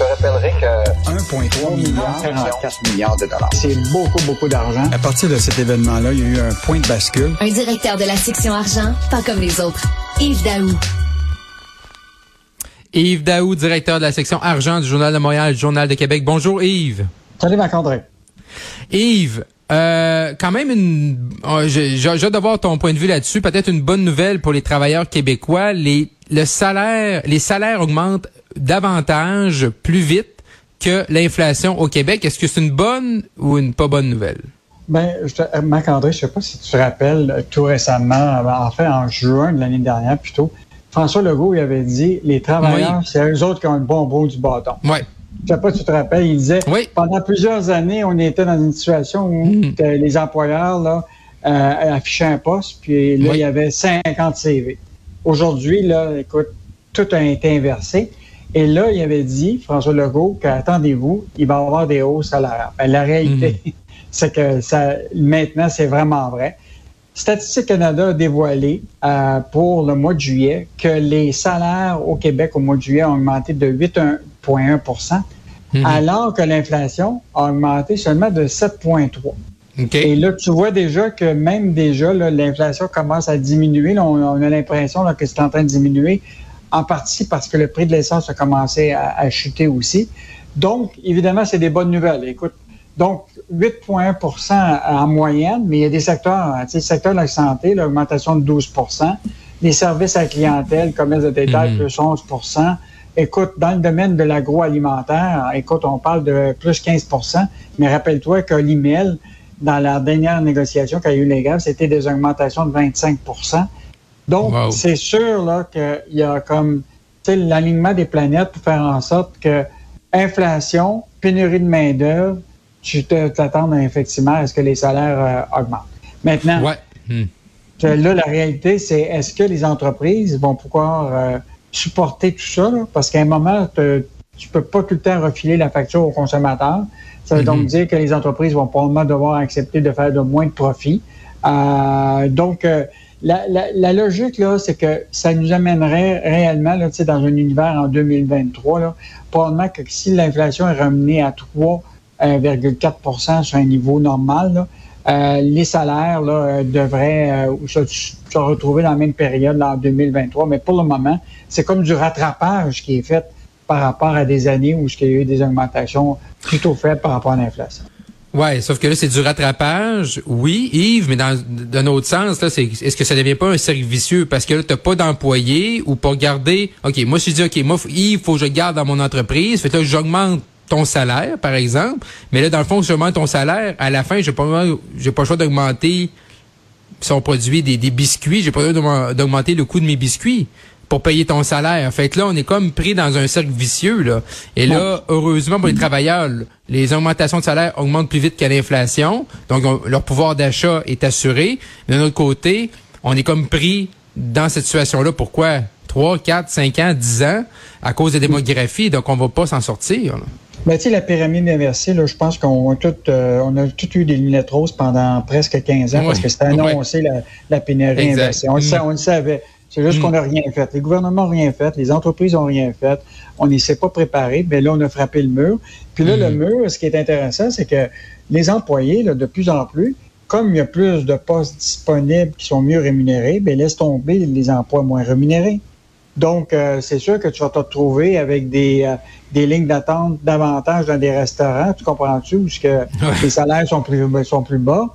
te rappellerai que 1,3 milliard, 44 milliards de dollars. C'est beaucoup, beaucoup d'argent. À partir de cet événement-là, il y a eu un point de bascule. Un directeur de la section argent, pas comme les autres. Yves Daou. Yves Daou, directeur de la section argent du Journal de Montréal, Journal de Québec. Bonjour Yves. Salut Marc-André. Yves, euh, quand même une, oh, j'ai hâte d'avoir ton point de vue là-dessus. Peut-être une bonne nouvelle pour les travailleurs québécois. Les, le salaire, les salaires augmentent davantage, plus vite que l'inflation au Québec. Est-ce que c'est une bonne ou une pas bonne nouvelle? Ben, Marc-André, je sais pas si tu te rappelles, tout récemment, en fait, en juin de l'année dernière plutôt, François Legault, il avait dit, les travailleurs, c'est eux autres qui ont le bon bout du bâton. Ouais. Je sais pas si tu te rappelles, il disait, Oui. pendant plusieurs années, on était dans une situation où que les employeurs là, euh, affichaient un poste, puis là, Oui. il y avait 50 CV. Aujourd'hui, là, écoute, tout a été inversé. Et là, il avait dit, François Legault, qu'attendez-vous, il va y avoir des hausses salariales. Ben, la réalité, c'est que ça, maintenant, c'est vraiment vrai. Statistique Canada a dévoilé euh, pour le mois de juillet que les salaires au Québec au mois de juillet ont augmenté de 8,1 Mhm. alors que l'inflation a augmenté seulement de 7,3 OK. Et là, tu vois déjà que même déjà, l'inflation commence à diminuer. Là, on, on a l'impression que c'est en train de diminuer, en partie parce que le prix de l'essence a commencé à, à chuter aussi. Donc, évidemment, c'est des bonnes nouvelles. Écoute, donc 8,1% en moyenne, mais il y a des secteurs, tu sais, le secteur de la santé, l'augmentation de 12% les services à la clientèle, commerce de détail, Mhm. plus 11% Écoute, dans le domaine de l'agroalimentaire, écoute, on parle de plus 15% mais rappelle-toi que l'email, dans la dernière négociation qu'a eu les gars, c'était des augmentations de 25 Donc, Wow. c'est sûr qu'il y a comme l'alignement des planètes pour faire en sorte que inflation, pénurie de main-d'œuvre, tu te- t'attends effectivement à ce que les salaires euh, augmentent. Maintenant, Ouais. Hmm. que là, la réalité, c'est est-ce que les entreprises vont pouvoir euh, supporter tout ça? là? Parce qu'à un moment, te- tu peux pas tout le temps refiler la facture au consommateur. Ça veut donc Mhm. dire que les entreprises vont probablement devoir accepter de faire de moins de profit. Euh, donc, la, la- logique, là, c'est que ça nous amènerait réellement, là, dans un univers en 2023, là, probablement que si l'inflation est ramenée à 3,4% sur un niveau normal, là, euh, les salaires là, euh, devraient euh, se, se retrouver dans la même période là, en 2023. Mais pour le moment, c'est comme du rattrapage qui est fait par rapport à des années où il y a eu des augmentations plutôt faibles par rapport à l'inflation. Ouais, sauf que là, c'est du rattrapage, oui, Yves, mais dans d'un autre sens, là, c'est est-ce que ça devient pas un cercle vicieux? Parce que là, t'as pas d'employé ou pour garder. OK, moi, je dis OK, moi, Yves, faut que je garde dans mon entreprise. Fait que là, j'augmente ton salaire, par exemple. Mais là, dans le fond, si j'augmente ton salaire, à la fin, j'ai pas j'ai pas le choix d'augmenter si on produit des, des biscuits, j'ai pas le droit d'augmenter le coût de mes biscuits pour payer ton salaire. Fait que là, on est comme pris dans un cercle vicieux, là. Et là, heureusement pour les travailleurs, les augmentations de salaire augmentent plus vite que l'inflation. Donc, on- leur pouvoir d'achat est assuré. D'un autre côté, on est comme pris dans cette situation-là. Pourquoi? 3, 4, 5 ans, 10 ans, à cause de la démographie. Donc, on va pas s'en sortir. là. Ben, tu sais, la pyramide inversée, là, je pense qu'on a tout, euh, on a tout eu des lunettes roses pendant presque 15 ans parce que c'était annoncé la, la pénurie Exact. inversée. On, le Mm. on le savait. C'est juste Mm. qu'on n'a rien fait. Les gouvernements n'ont rien fait, les entreprises n'ont rien fait. On n'y s'est pas préparé. Mais là, on a frappé le mur. Puis là, le mur, ce qui est intéressant, c'est que les employés, là, de plus en plus, comme il y a plus de postes disponibles qui sont mieux rémunérés, ben laisse tomber les emplois moins rémunérés. Donc, euh, c'est sûr que tu vas te retrouver avec des, euh, des lignes d'attente davantage dans des restaurants, tu comprends-tu, où ce que les salaires sont plus, sont plus bas,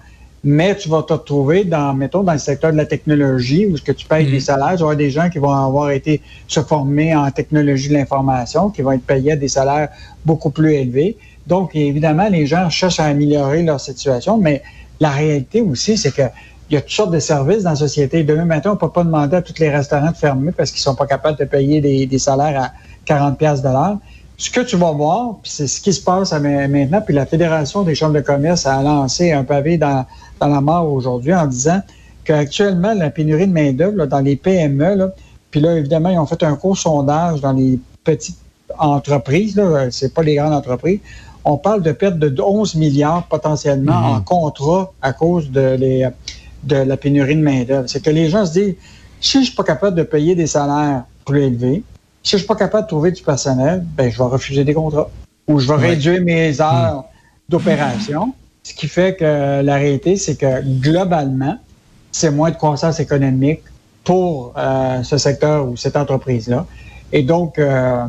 mais tu vas te retrouver dans, mettons, dans le secteur de la technologie, où ce que tu payes Mhm. des salaires, tu vas avoir des gens qui vont avoir été se former en technologie de l'information, qui vont être payés à des salaires beaucoup plus élevés. Donc, évidemment, les gens cherchent à améliorer leur situation, mais la réalité aussi, c'est que il y a toutes sortes de services dans la société. Demain matin, on ne peut pas demander à tous les restaurants de fermer parce qu'ils sont pas capables de payer des, des salaires à 40 pièces de l'heure. Ce que tu vas voir, c'est ce qui se passe maintenant, puis la Fédération des chambres de commerce a lancé un pavé dans, dans la mort aujourd'hui en disant qu'actuellement, la pénurie de main-d'œuvre dans les PME, là, puis là, évidemment, ils ont fait un court sondage dans les petites entreprises, là, c'est pas les grandes entreprises. On parle de perte de 11 milliards potentiellement Mhm. en contrat à cause de, les, de la pénurie de main-d'œuvre. C'est que les gens se disent si je suis pas capable de payer des salaires plus élevés, Si je suis pas capable de trouver du personnel, ben je vais refuser des contrats ou je vais réduire mes heures d'opération. Ce qui fait que la réalité, c'est que globalement, c'est moins de croissance économique pour euh, ce secteur ou cette entreprise-là. Et donc, euh,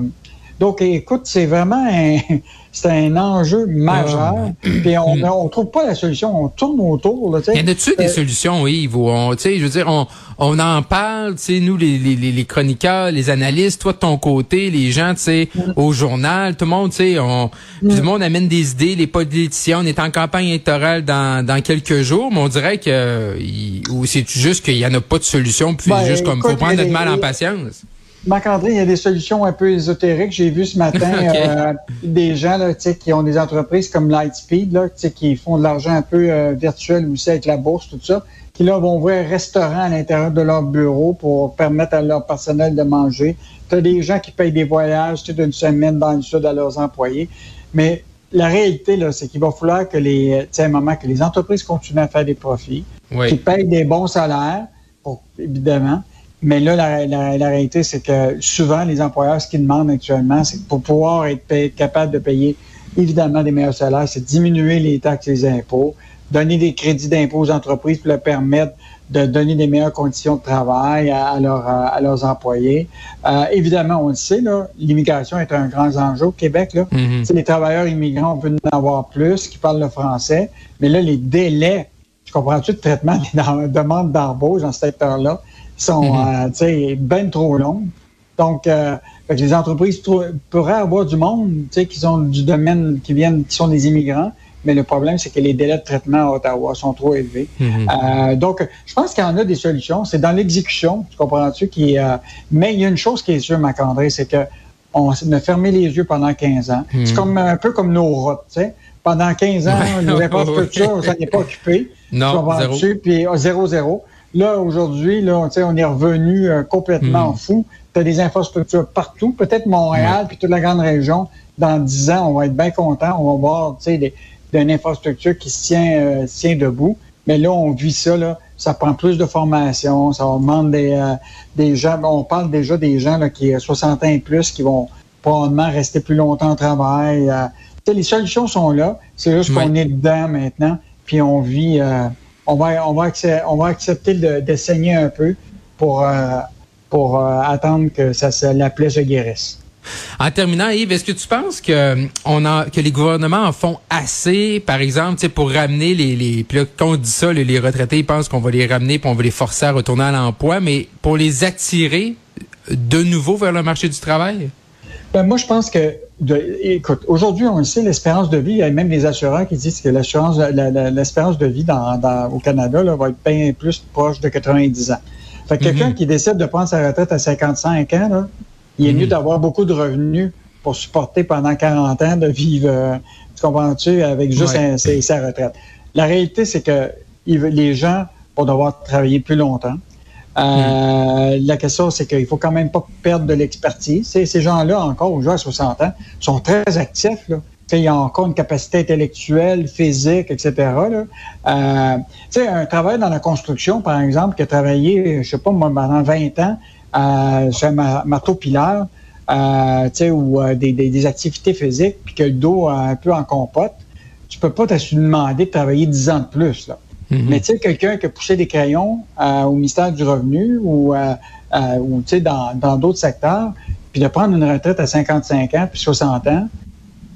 donc, écoute, c'est vraiment un, c'est un enjeu majeur. Ah. Puis on ne trouve pas la solution. On tourne autour. Là, y en a-tu des euh, solutions, Yves? On, je veux dire, on, on en parle, nous, les, les, les chroniqueurs, les analystes, toi de ton côté, les gens, tu sais, mm. au journal, tout le monde, tu sais, on, mm. tout le monde amène des idées, les politiciens, on est en campagne électorale dans, dans quelques jours, mais on dirait que, ou c'est juste qu'il y en a pas de solution, puis ben, juste comme, faut prendre notre mal en patience? Marc-André, il y a des solutions un peu ésotériques. J'ai vu ce matin euh, des gens là, qui ont des entreprises comme Lightspeed, là, qui font de l'argent un peu euh, virtuel aussi avec la bourse, tout ça, qui là vont ouvrir un restaurant à l'intérieur de leur bureau pour permettre à leur personnel de manger. Tu as des gens qui payent des voyages d'une semaine dans le sud à leurs employés. Mais la réalité, là, c'est qu'il va falloir que les, un moment, que les entreprises continuent à faire des profits, qu'ils payent des bons salaires, évidemment, mais là, la, réalité, c'est que souvent, les employeurs, ce qu'ils demandent actuellement, c'est pour pouvoir être capable de payer évidemment des meilleurs salaires, c'est diminuer les taxes et les impôts, donner des crédits d'impôt aux entreprises pour leur permettre de donner des meilleures conditions de travail à, leurs employés. Euh, évidemment, on le sait, l'immigration est un grand enjeu au Québec. Là. Mm-hmm. Les travailleurs immigrants, on veut en avoir plus, qui parlent le français, mais là, les délais, je comprends-tu, de traitement des demandes d'embauche dans ce secteur-là, sont euh, bien trop longues. Donc, euh, les entreprises pourraient avoir du monde qui sont du domaine, qui viennent, qui sont des immigrants, mais le problème, c'est que les délais de traitement à Ottawa sont trop élevés. Mhm. euh, donc, je pense qu'il y en a des solutions. C'est dans l'exécution, tu comprends-tu? Qui, euh, mais il y a une chose qui est sûre, Macandré, c'est que on a fermé les yeux pendant 15 ans. C'est mhm. comme un peu comme nos routes, tu sais. Pendant 15 ans, les infrastructures, ça n'est pas occupé. Non, zéro. Puis zéro, zéro. Là, aujourd'hui, là, on est revenu euh, complètement hmm. fou. Tu as des infrastructures partout, peut-être Montréal, puis toute la grande région. Dans dix ans, on va être bien content. On va voir une infrastructure qui se tient, euh, tient debout. Mais là, on vit ça, là, ça prend plus de formation, ça demande des, euh, des gens. On parle déjà des gens là, qui ont 60 ans et plus qui vont probablement rester plus longtemps au travail. les solutions sont là. C'est juste qu'on est dedans maintenant, puis on vit on va, on va, accepter, on va accepter de, de, saigner un peu pour, euh, pour euh, attendre que ça, la plaie se guérisse. En terminant, Yves, est-ce que tu penses que on a que les gouvernements en font assez, par exemple, pour ramener les, les puis là, quand on dit ça, les, retraités ils pensent qu'on va les ramener puis on va les forcer à retourner à l'emploi, mais pour les attirer de nouveau vers le marché du travail? Ben, moi, je pense que écoute, aujourd'hui, on le sait, l'espérance de vie, il y a même des assureurs qui disent que l'assurance, l'espérance de vie dans, au Canada là, va être bien plus proche de 90 ans. Fait que quelqu'un mhm. qui décide de prendre sa retraite à 55 ans, là, il est mieux mhm. d'avoir beaucoup de revenus pour supporter pendant 40 ans de vivre, euh, tu comprends-tu, avec juste sa retraite. La réalité, c'est que les gens vont devoir travailler plus longtemps. Euh, la question, c'est qu'il faut quand même pas perdre de l'expertise. Ces gens-là, encore aujourd'hui à 60 ans, sont très actifs. Là. Il y a encore une capacité intellectuelle, physique, etc. Là. Euh, un travail dans la construction, par exemple, qui a travaillé, je sais pas, pendant 20 ans euh, chez un marteau pilaire, euh, ou euh, des, des, des, activités physiques, puis que le dos un peu en compote, tu peux pas te demander de travailler 10 ans de plus. Là. Mhm. Mais tu sais, quelqu'un qui a poussé des crayons euh, au ministère du Revenu ou, euh, euh, ou tu sais, dans d'autres secteurs, puis de prendre une retraite à 55 ans puis 60 ans,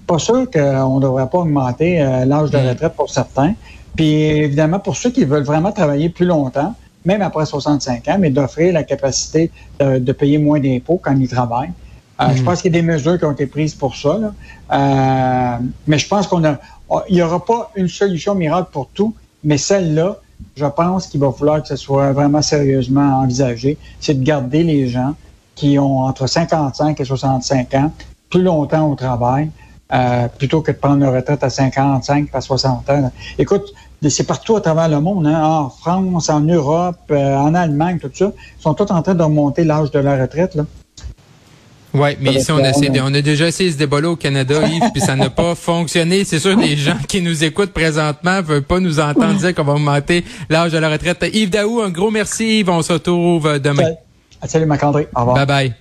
pas sûr qu'on ne devrait pas augmenter l'âge de mhm. retraite pour certains. Puis évidemment, pour ceux qui veulent vraiment travailler plus longtemps, même après 65 ans, mais d'offrir la capacité de, payer moins d'impôts quand ils travaillent. Je mhm. pense qu'il y a des mesures qui ont été prises pour ça. mais je pense qu'on a, il n'y aura pas une solution miracle pour tout, mais celle-là, je pense qu'il va falloir que ce soit vraiment sérieusement envisagé, c'est de garder les gens qui ont entre 55 et 65 ans plus longtemps au travail, euh, plutôt que de prendre une retraite à 55 à 60 ans. Écoute, c'est partout à travers le monde, hein, en France, en Europe, euh, en Allemagne, tout ça, ils sont tous en train de remonter l'âge de la retraite. Là. Oui, mais ici, on a, essayé, on a déjà essayé ce débat-là au Canada, Yves, puis ça n'a pas fonctionné. C'est sûr, les gens qui nous écoutent présentement veulent pas nous entendre dire qu'on va augmenter l'âge de la retraite. Yves Daou, un gros merci, Yves. On se retrouve demain. Salut, Marc-André. Au revoir. Bye bye.